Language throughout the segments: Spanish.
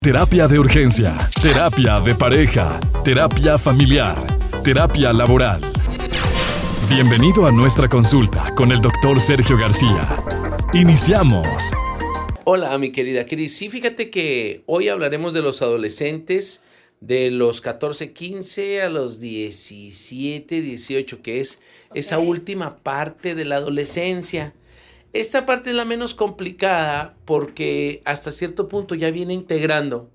Terapia de urgencia, terapia de pareja, terapia familiar, terapia laboral. Bienvenido a nuestra consulta con el doctor Sergio García. Iniciamos. Hola, mi querida Cris. Sí, fíjate que hoy hablaremos de los adolescentes de los 14, 15 a los 17, 18, que es esa última parte de la adolescencia. Esta parte es la menos complicada porque hasta cierto punto ya viene integrando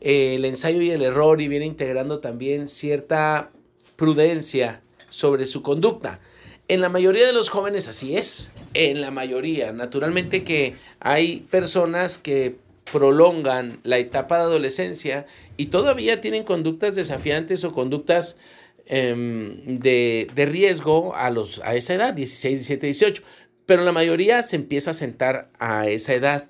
eh, el ensayo y el error y viene integrando también cierta prudencia sobre su conducta. En la mayoría de los jóvenes así es, en la mayoría. Naturalmente que hay personas que prolongan la etapa de adolescencia y todavía tienen conductas desafiantes o conductas em, de, de, riesgo a, los, a esa edad, 16, 17, 18 pero la mayoría se empieza a sentar a esa edad.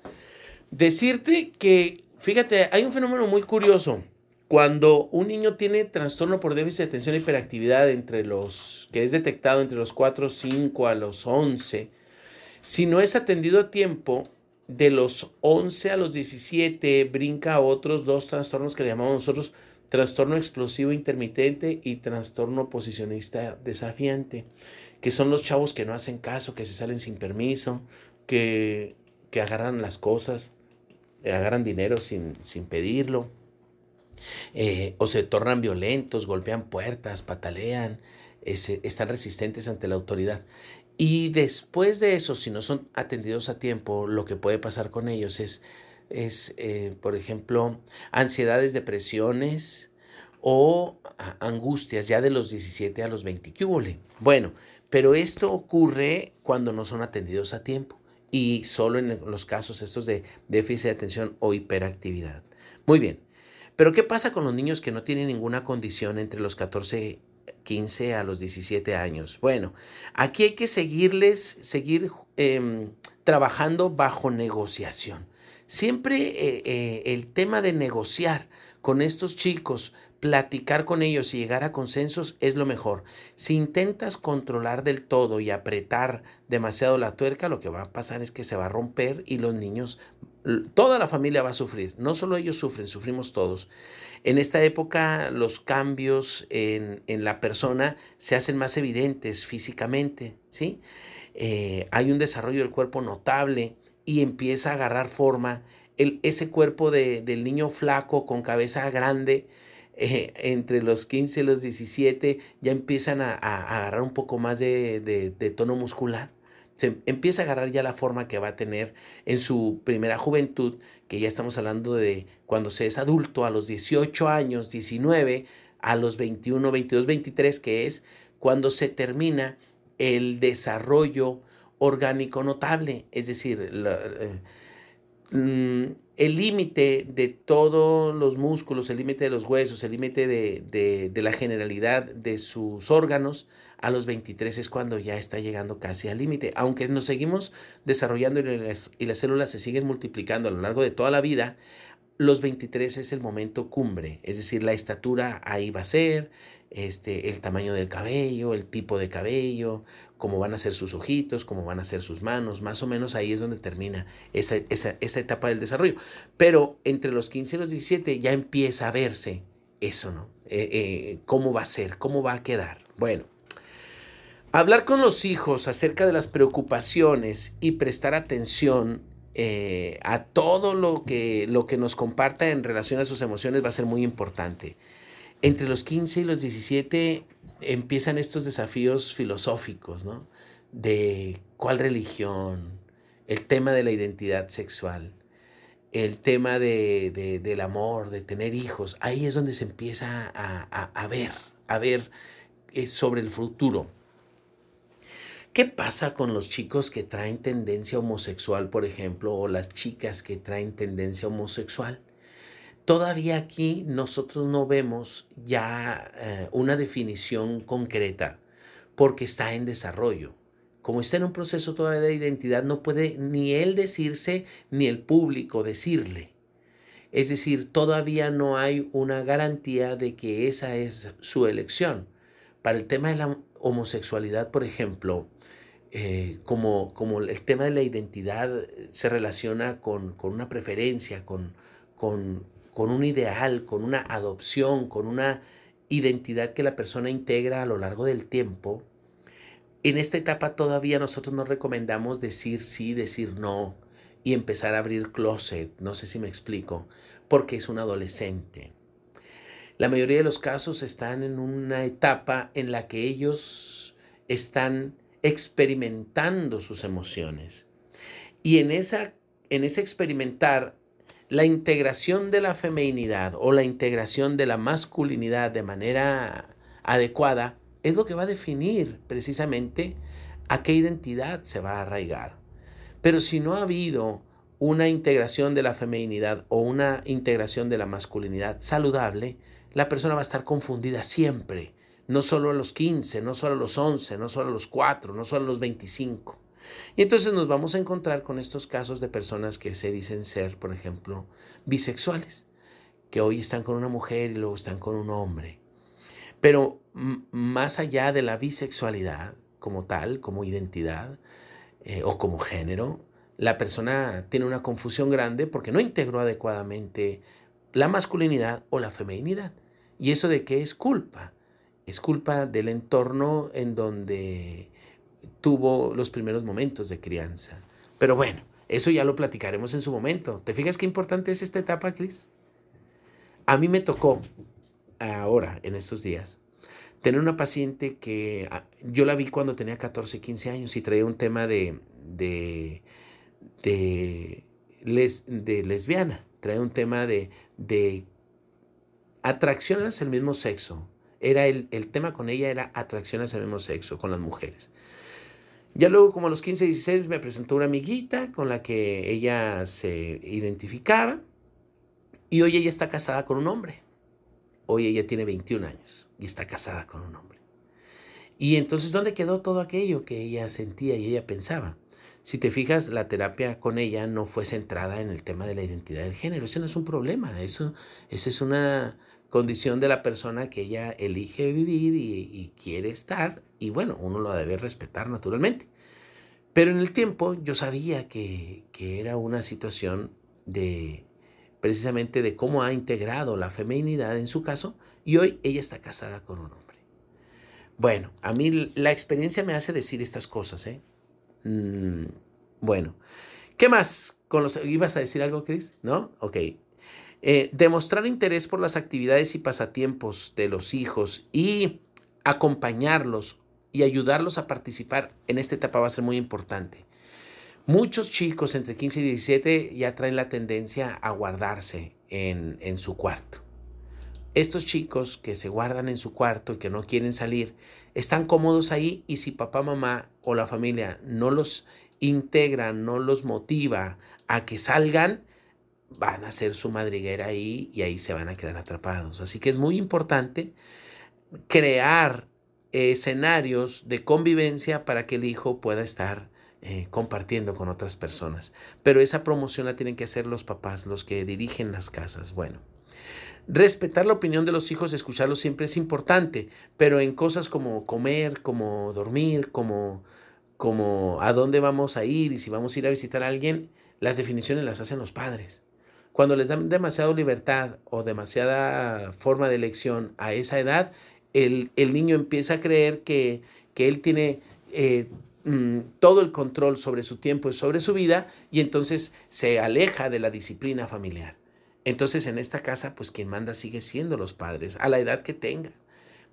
Decirte que, fíjate, hay un fenómeno muy curioso. Cuando un niño tiene trastorno por déficit de atención e hiperactividad entre los que es detectado entre los 4, 5 a los 11, si no es atendido a tiempo, de los 11 a los 17 brinca a otros dos trastornos que le llamamos nosotros trastorno explosivo intermitente y trastorno posicionista desafiante que son los chavos que no hacen caso, que se salen sin permiso, que, que agarran las cosas, agarran dinero sin, sin pedirlo, eh, o se tornan violentos, golpean puertas, patalean, están resistentes ante la autoridad. Y después de eso, si no son atendidos a tiempo, lo que puede pasar con ellos es, es eh, por ejemplo, ansiedades, depresiones o angustias ya de los 17 a los 20. ¿Qué Bueno, pero esto ocurre cuando no son atendidos a tiempo y solo en los casos estos de déficit de atención o hiperactividad. Muy bien, pero ¿qué pasa con los niños que no tienen ninguna condición entre los 14, 15 a los 17 años? Bueno, aquí hay que seguirles, seguir em, trabajando bajo negociación. Siempre eh, eh, el tema de negociar con estos chicos, platicar con ellos y llegar a consensos es lo mejor. Si intentas controlar del todo y apretar demasiado la tuerca, lo que va a pasar es que se va a romper y los niños, toda la familia va a sufrir. No solo ellos sufren, sufrimos todos. En esta época los cambios en, la persona se hacen más evidentes físicamente, ¿sí? Eh, hay un desarrollo del cuerpo notable y empieza a agarrar forma ese cuerpo de, del niño flaco con cabeza grande. Eh, entre los 15 y los 17 ya empiezan a, agarrar un poco más de, de, tono muscular. Se empieza a agarrar ya la forma que va a tener en su primera juventud, que ya estamos hablando de cuando se es adulto, a los 18 años, 19, a los 21, 22, 23, que es cuando se termina el desarrollo orgánico notable, es decir, eh, mm, el límite de todos los músculos, el límite de los huesos, el límite de, la generalidad de sus órganos, a los 23 es cuando ya está llegando casi al límite. Aunque nos seguimos desarrollando y las, y las células se siguen multiplicando a lo largo de toda la vida, los 23 es el momento cumbre, es decir, la estatura ahí va a ser, este, el tamaño del cabello, el tipo de cabello, cómo van a ser sus ojitos, cómo van a ser sus manos, más o menos ahí es donde termina esa, etapa del desarrollo. Pero entre los 15 y los 17 ya empieza a verse eso, ¿no? Eh, eh, ¿Cómo va a ser? ¿Cómo va a quedar? Bueno, hablar con los hijos acerca de las preocupaciones y prestar atención eh, a todo lo que, lo que nos comparta en relación a sus emociones va a ser muy importante. Entre los 15 y los 17 empiezan estos desafíos filosóficos, ¿no? De cuál religión, el tema de la identidad sexual, el tema de, del amor, de tener hijos. Ahí es donde se empieza a, ver, a ver eh, sobre el futuro. ¿Qué pasa con los chicos que traen tendencia homosexual, por ejemplo, o las chicas que traen tendencia homosexual? Todavía aquí nosotros no vemos ya eh, una definición concreta porque está en desarrollo. Como está en un proceso todavía de identidad, no puede ni él decirse ni el público decirle. Es decir, todavía no hay una garantía de que esa es su elección. Para el tema de la homosexualidad, por ejemplo, eh, como, como, el tema de la identidad se relaciona con, una preferencia, con, con, con un ideal, con una adopción, con una identidad que la persona integra a lo largo del tiempo, en esta etapa todavía nosotros nos recomendamos decir sí, decir no y empezar a abrir closet, no sé si me explico, porque es un adolescente. La mayoría de los casos están en una etapa en la que ellos están experimentando sus emociones. Y en, esa, en ese experimentar, la integración de la feminidad o la integración de la masculinidad de manera adecuada es lo que va a definir precisamente a qué identidad se va a arraigar. Pero si no ha habido una integración de la feminidad o una integración de la masculinidad saludable, la persona va a estar confundida siempre, no solo a los 15, no solo a los 11, no solo a los 4, no solo a los 25. Y entonces nos vamos a encontrar con estos casos de personas que se dicen ser, por ejemplo, bisexuales, que hoy están con una mujer y luego están con un hombre. Pero más allá de la bisexualidad como tal, como identidad eh, o como género, la persona tiene una confusión grande porque no integró adecuadamente la masculinidad o la feminidad. ¿Y eso de qué es culpa? Es culpa del entorno en donde tuvo los primeros momentos de crianza. Pero bueno, eso ya lo platicaremos en su momento. ¿Te fijas qué importante es esta etapa, Cris? A mí me tocó ahora, en estos días, tener una paciente que ah, yo la vi cuando tenía 14, 15 años y traía un tema de, de, de, de lesbiana trae un tema de, de atracción el mismo sexo. Era el, el, tema con ella era atracción hacia el mismo sexo, con las mujeres. Ya luego, como a los 15, 16, me presentó una amiguita con la que ella se identificaba. Y hoy ella está casada con un hombre. Hoy ella tiene 21 años y está casada con un hombre. Y entonces, ¿dónde quedó todo aquello que ella sentía y ella pensaba? Si te fijas, la terapia con ella no fue centrada en el tema de la identidad del género. Ese no es un problema. Eso, esa es una condición de la persona que ella elige vivir y, quiere estar. Y bueno, uno lo debe respetar naturalmente. Pero en el tiempo yo sabía que, que era una situación de precisamente de cómo ha integrado la feminidad en su caso y hoy ella está casada con un hombre. Bueno, a mí la experiencia me hace decir estas cosas, ¿eh? Mm, bueno, ¿qué más? Con los, ¿Ibas a decir algo, Cris? ¿No? Ok. Eh, demostrar interés por las actividades y pasatiempos de los hijos y acompañarlos y ayudarlos a participar en esta etapa va a ser muy importante. Muchos chicos entre 15 y 17 ya traen la tendencia a guardarse en, en su cuarto. Estos chicos que se guardan en su cuarto y que no quieren salir, están cómodos ahí y si papá, mamá o la familia no los integra, no los motiva a que salgan, van a hacer su madriguera ahí y ahí se van a quedar atrapados. Así que es muy importante crear escenarios de convivencia para que el hijo pueda estar eh, compartiendo con otras personas. Pero esa promoción la tienen que hacer los papás, los que dirigen las casas. Bueno. Respetar la opinión de los hijos, escucharlos siempre es importante, pero en cosas como comer, como dormir, como, como a dónde vamos a ir y si vamos a ir a visitar a alguien, las definiciones las hacen los padres. Cuando les dan demasiada libertad o demasiada forma de elección a esa edad, el, niño empieza a creer que, que él tiene eh, mm, todo el control sobre su tiempo y sobre su vida y entonces se aleja de la disciplina familiar. Entonces en esta casa, pues quien manda sigue siendo los padres, a la edad que tenga.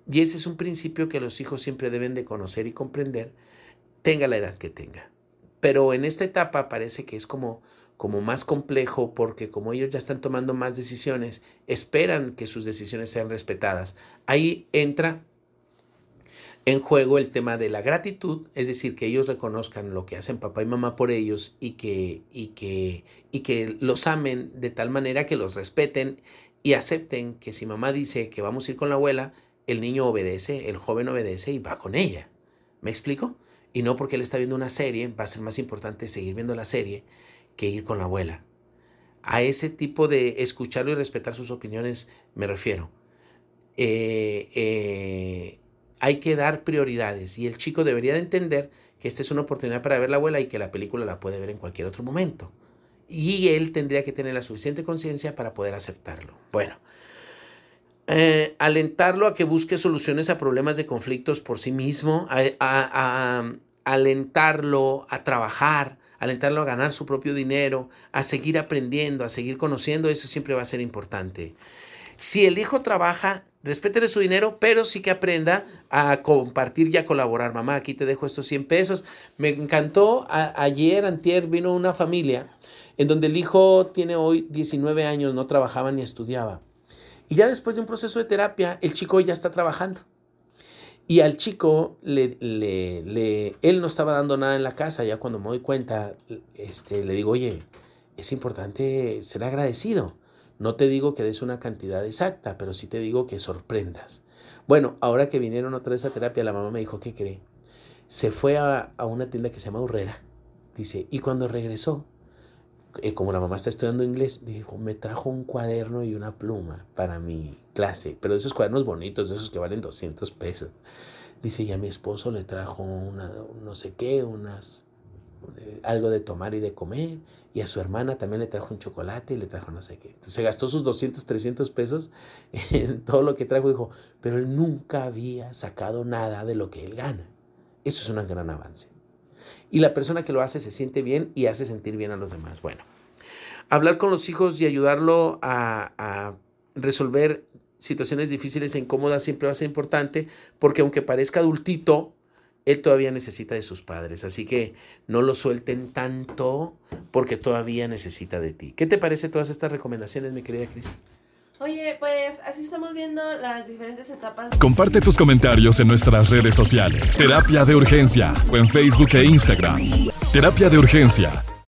Y ese es un principio que los hijos siempre deben de conocer y comprender, tenga la edad que tenga. Pero en esta etapa parece que es como, como más complejo porque como ellos ya están tomando más decisiones, esperan que sus decisiones sean respetadas. Ahí entra en juego el tema de la gratitud, es decir, que ellos reconozcan lo que hacen papá y mamá por ellos y que, y que, y que los amen de tal manera que los respeten y acepten que si mamá dice que vamos a ir con la abuela, el niño obedece, el joven obedece y va con ella. ¿Me explico? Y no porque él está viendo una serie, va a ser más importante seguir viendo la serie que ir con la abuela. A ese tipo de escucharlo y respetar sus opiniones me refiero. Eh, eh, hay que dar prioridades y el chico debería de entender que esta es una oportunidad para ver la abuela y que la película la puede ver en cualquier otro momento. y él tendría que tener la suficiente conciencia para poder aceptarlo. Bueno, eh, alentarlo a que busque soluciones a problemas de conflictos por sí mismo, a, alentarlo a trabajar, alentarlo a ganar su propio dinero, a seguir aprendiendo, a seguir conociendo, eso siempre va a ser importante. Si el hijo trabaja, respétele su dinero, pero sí que aprenda a compartir y a colaborar. Mamá, aquí te dejo estos 100 pesos. Me encantó, ayer, antier, vino una familia en donde el hijo tiene hoy 19 años, no trabajaba ni estudiaba. Y ya después de un proceso de terapia, el chico ya está trabajando. Y al chico, le, le, él no estaba dando nada en la casa, ya cuando me doy cuenta, este, le digo, oye, es importante ser agradecido. No te digo que des una cantidad exacta, pero sí te digo que sorprendas. Bueno, ahora que vinieron otra vez a terapia, la mamá me dijo, ¿qué cree? Se fue a, una tienda que se llama Urrera, dice, y cuando regresó, eh, como la mamá está estudiando inglés, dijo, me trajo un cuaderno y una pluma para mi clase, pero de esos cuadernos bonitos, de esos que valen 200 pesos. Dice, y a mi esposo le trajo una, no sé qué, unas, algo de tomar y de comer, y a su hermana también le trajo un chocolate y le trajo no sé qué. Entonces se gastó sus 200, 300 pesos en todo lo que trajo, dijo, pero él nunca había sacado nada de lo que él gana. Eso es un gran avance y la persona que lo hace se siente bien y hace sentir bien a los demás. Bueno, hablar con los hijos y ayudarlo a, resolver situaciones difíciles e incómodas siempre va a ser importante porque aunque parezca adultito, él todavía necesita de sus padres. Así que no lo suelten tanto porque todavía necesita de ti. ¿Qué te parece todas estas recomendaciones, mi querida Cris? Oye, pues así estamos viendo las diferentes etapas. Comparte tus comentarios en nuestras redes sociales. Terapia de Urgencia o en Facebook e Instagram. Terapia de Urgencia